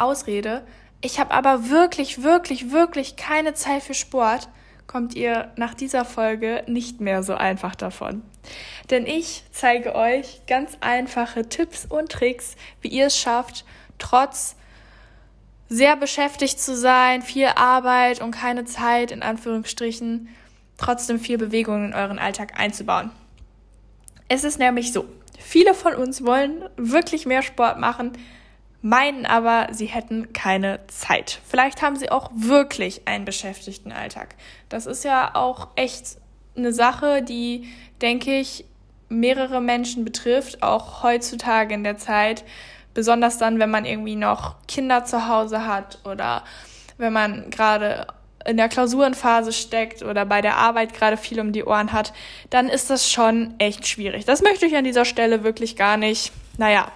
Ausrede, ich habe aber wirklich, wirklich, wirklich keine Zeit für Sport, kommt ihr nach dieser Folge nicht mehr so einfach davon. Denn ich zeige euch ganz einfache Tipps und Tricks, wie ihr es schafft, trotz sehr beschäftigt zu sein, viel Arbeit und keine Zeit in Anführungsstrichen, trotzdem viel Bewegung in euren Alltag einzubauen. Es ist nämlich so, viele von uns wollen wirklich mehr Sport machen, meinen aber, sie hätten keine Zeit. Vielleicht haben sie auch wirklich einen beschäftigten Alltag. Das ist ja auch echt eine Sache, die, denke ich, mehrere Menschen betrifft, auch heutzutage in der Zeit. Besonders dann, wenn man irgendwie noch Kinder zu Hause hat oder wenn man gerade in der Klausurenphase steckt oder bei der Arbeit gerade viel um die Ohren hat, dann ist das schon echt schwierig. Das möchte ich an dieser Stelle wirklich gar nicht, naja,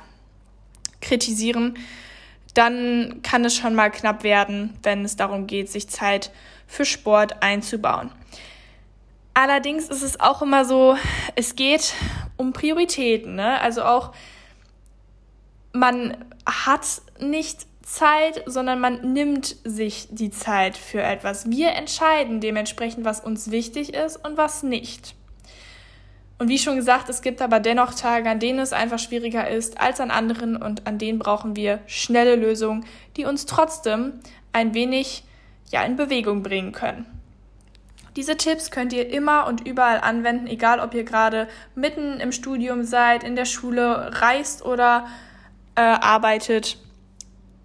kritisieren, dann kann es schon mal knapp werden, wenn es darum geht, sich Zeit für Sport einzubauen. Allerdings ist es auch immer so, es geht um Prioritäten. Ne? Also auch, man hat nicht Zeit, sondern man nimmt sich die Zeit für etwas. Wir entscheiden dementsprechend, was uns wichtig ist und was nicht. Und wie schon gesagt, es gibt aber dennoch Tage, an denen es einfach schwieriger ist als an anderen und an denen brauchen wir schnelle Lösungen, die uns trotzdem ein wenig ja, in Bewegung bringen können. Diese Tipps könnt ihr immer und überall anwenden, egal ob ihr gerade mitten im Studium seid, in der Schule reist oder äh, arbeitet.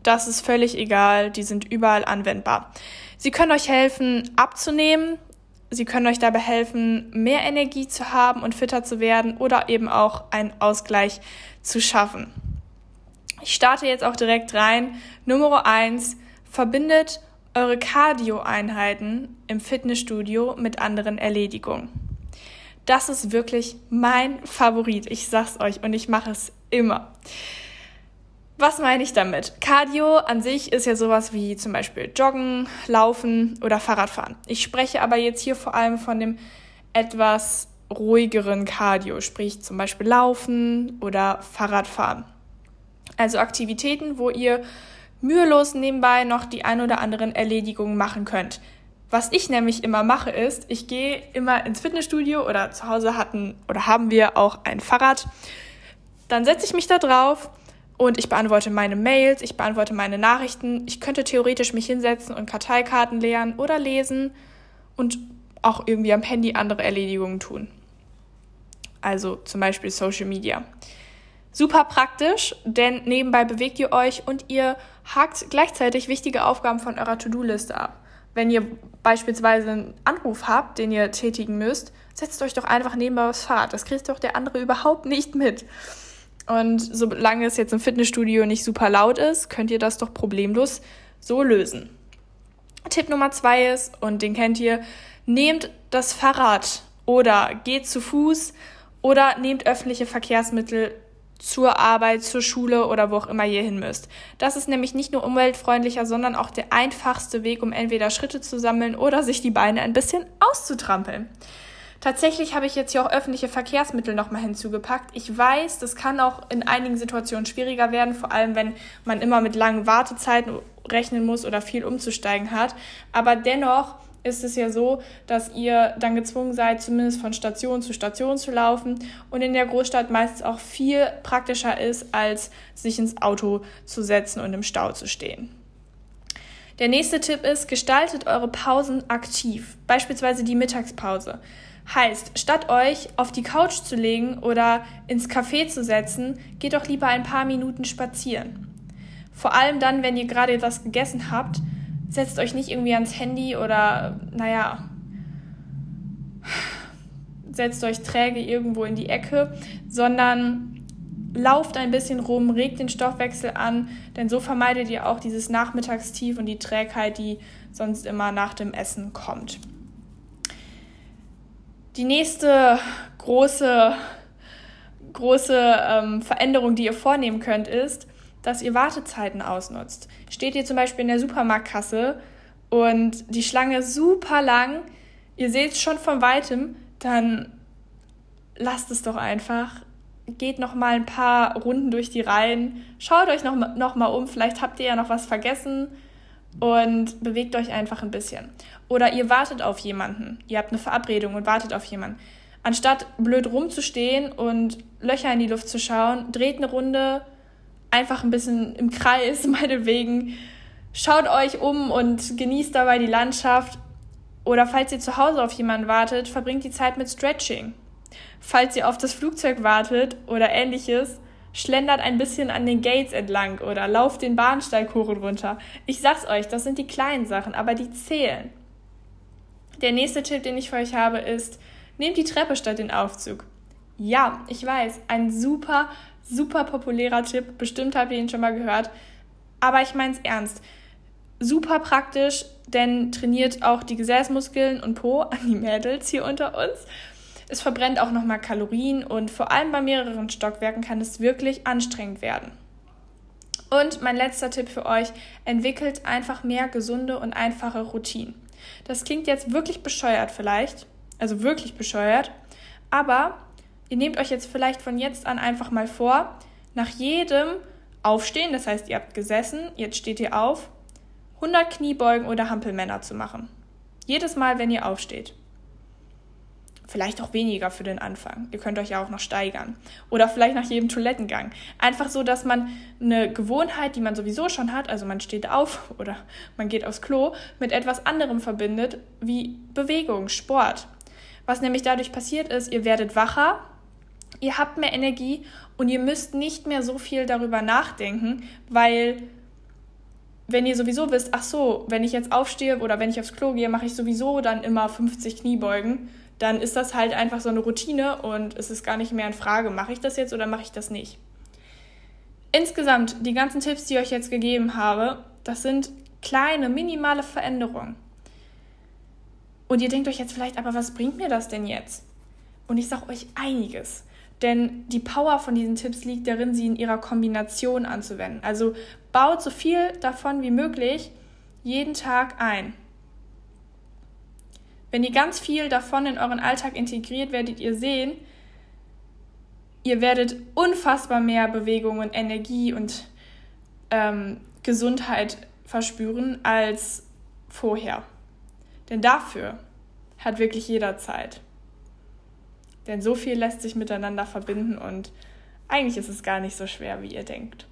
Das ist völlig egal, die sind überall anwendbar. Sie können euch helfen, abzunehmen, Sie können euch dabei helfen, mehr Energie zu haben und fitter zu werden oder eben auch einen Ausgleich zu schaffen. Ich starte jetzt auch direkt rein. Nummer eins: Verbindet eure Cardio-Einheiten im Fitnessstudio mit anderen Erledigungen. Das ist wirklich mein Favorit. Ich sag's euch und ich mache es immer. Was meine ich damit? Cardio an sich ist ja sowas wie zum Beispiel Joggen, Laufen oder Fahrradfahren. Ich spreche aber jetzt hier vor allem von dem etwas ruhigeren Cardio, sprich zum Beispiel Laufen oder Fahrradfahren. Also Aktivitäten, wo ihr mühelos nebenbei noch die ein oder anderen Erledigungen machen könnt. Was ich nämlich immer mache ist, ich gehe immer ins Fitnessstudio oder zu Hause hatten oder haben wir auch ein Fahrrad. Dann setze ich mich da drauf und ich beantworte meine Mails, ich beantworte meine Nachrichten. Ich könnte theoretisch mich hinsetzen und Karteikarten leeren oder lesen und auch irgendwie am Handy andere Erledigungen tun. Also zum Beispiel Social Media. Super praktisch, denn nebenbei bewegt ihr euch und ihr hakt gleichzeitig wichtige Aufgaben von eurer To-Do-Liste ab. Wenn ihr beispielsweise einen Anruf habt, den ihr tätigen müsst, setzt euch doch einfach nebenbei aufs Fahrrad. Das kriegt doch der andere überhaupt nicht mit. Und solange es jetzt im Fitnessstudio nicht super laut ist, könnt ihr das doch problemlos so lösen. Tipp Nummer zwei ist, und den kennt ihr, nehmt das Fahrrad oder geht zu Fuß oder nehmt öffentliche Verkehrsmittel zur Arbeit, zur Schule oder wo auch immer ihr hin müsst. Das ist nämlich nicht nur umweltfreundlicher, sondern auch der einfachste Weg, um entweder Schritte zu sammeln oder sich die Beine ein bisschen auszutrampeln. Tatsächlich habe ich jetzt hier auch öffentliche Verkehrsmittel nochmal hinzugepackt. Ich weiß, das kann auch in einigen Situationen schwieriger werden, vor allem wenn man immer mit langen Wartezeiten rechnen muss oder viel umzusteigen hat. Aber dennoch ist es ja so, dass ihr dann gezwungen seid, zumindest von Station zu Station zu laufen und in der Großstadt meistens auch viel praktischer ist, als sich ins Auto zu setzen und im Stau zu stehen. Der nächste Tipp ist, gestaltet eure Pausen aktiv, beispielsweise die Mittagspause. Heißt, statt euch auf die Couch zu legen oder ins Café zu setzen, geht doch lieber ein paar Minuten spazieren. Vor allem dann, wenn ihr gerade etwas gegessen habt, setzt euch nicht irgendwie ans Handy oder, naja, setzt euch träge irgendwo in die Ecke, sondern lauft ein bisschen rum, regt den Stoffwechsel an, denn so vermeidet ihr auch dieses Nachmittagstief und die Trägheit, die sonst immer nach dem Essen kommt. Die nächste große, große ähm, Veränderung, die ihr vornehmen könnt, ist, dass ihr Wartezeiten ausnutzt. Steht ihr zum Beispiel in der Supermarktkasse und die Schlange ist super lang, ihr seht es schon von weitem, dann lasst es doch einfach. Geht noch mal ein paar Runden durch die Reihen. Schaut euch noch, noch mal um. Vielleicht habt ihr ja noch was vergessen und bewegt euch einfach ein bisschen. Oder ihr wartet auf jemanden. Ihr habt eine Verabredung und wartet auf jemanden. Anstatt blöd rumzustehen und Löcher in die Luft zu schauen, dreht eine Runde einfach ein bisschen im Kreis, meinetwegen. Schaut euch um und genießt dabei die Landschaft. Oder falls ihr zu Hause auf jemanden wartet, verbringt die Zeit mit Stretching. Falls ihr auf das Flugzeug wartet oder ähnliches, schlendert ein bisschen an den Gates entlang oder lauft den Bahnsteig hoch und runter. Ich sag's euch, das sind die kleinen Sachen, aber die zählen. Der nächste Tipp, den ich für euch habe, ist, nehmt die Treppe statt den Aufzug. Ja, ich weiß, ein super, super populärer Tipp. Bestimmt habt ihr ihn schon mal gehört. Aber ich meine es ernst. Super praktisch, denn trainiert auch die Gesäßmuskeln und Po an die Mädels hier unter uns. Es verbrennt auch nochmal Kalorien und vor allem bei mehreren Stockwerken kann es wirklich anstrengend werden. Und mein letzter Tipp für euch, entwickelt einfach mehr gesunde und einfache Routinen. Das klingt jetzt wirklich bescheuert vielleicht, also wirklich bescheuert, aber ihr nehmt euch jetzt vielleicht von jetzt an einfach mal vor, nach jedem Aufstehen, das heißt, ihr habt gesessen, jetzt steht ihr auf, 100 Kniebeugen oder Hampelmänner zu machen. Jedes Mal, wenn ihr aufsteht. Vielleicht auch weniger für den Anfang. Ihr könnt euch ja auch noch steigern. Oder vielleicht nach jedem Toilettengang. Einfach so, dass man eine Gewohnheit, die man sowieso schon hat, also man steht auf oder man geht aufs Klo, mit etwas anderem verbindet, wie Bewegung, Sport. Was nämlich dadurch passiert ist, ihr werdet wacher, ihr habt mehr Energie und ihr müsst nicht mehr so viel darüber nachdenken, weil wenn ihr sowieso wisst, ach so, wenn ich jetzt aufstehe oder wenn ich aufs Klo gehe, mache ich sowieso dann immer 50 Kniebeugen dann ist das halt einfach so eine Routine und es ist gar nicht mehr in Frage, mache ich das jetzt oder mache ich das nicht. Insgesamt, die ganzen Tipps, die ich euch jetzt gegeben habe, das sind kleine, minimale Veränderungen. Und ihr denkt euch jetzt vielleicht, aber was bringt mir das denn jetzt? Und ich sage euch einiges. Denn die Power von diesen Tipps liegt darin, sie in ihrer Kombination anzuwenden. Also baut so viel davon wie möglich jeden Tag ein. Wenn ihr ganz viel davon in euren Alltag integriert, werdet ihr sehen, ihr werdet unfassbar mehr Bewegung und Energie und ähm, Gesundheit verspüren als vorher. Denn dafür hat wirklich jeder Zeit. Denn so viel lässt sich miteinander verbinden und eigentlich ist es gar nicht so schwer, wie ihr denkt.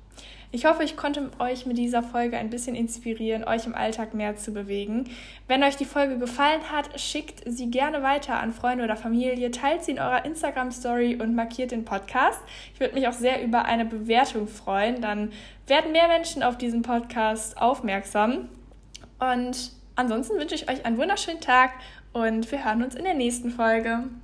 Ich hoffe, ich konnte euch mit dieser Folge ein bisschen inspirieren, euch im Alltag mehr zu bewegen. Wenn euch die Folge gefallen hat, schickt sie gerne weiter an Freunde oder Familie, teilt sie in eurer Instagram-Story und markiert den Podcast. Ich würde mich auch sehr über eine Bewertung freuen. Dann werden mehr Menschen auf diesen Podcast aufmerksam. Und ansonsten wünsche ich euch einen wunderschönen Tag und wir hören uns in der nächsten Folge.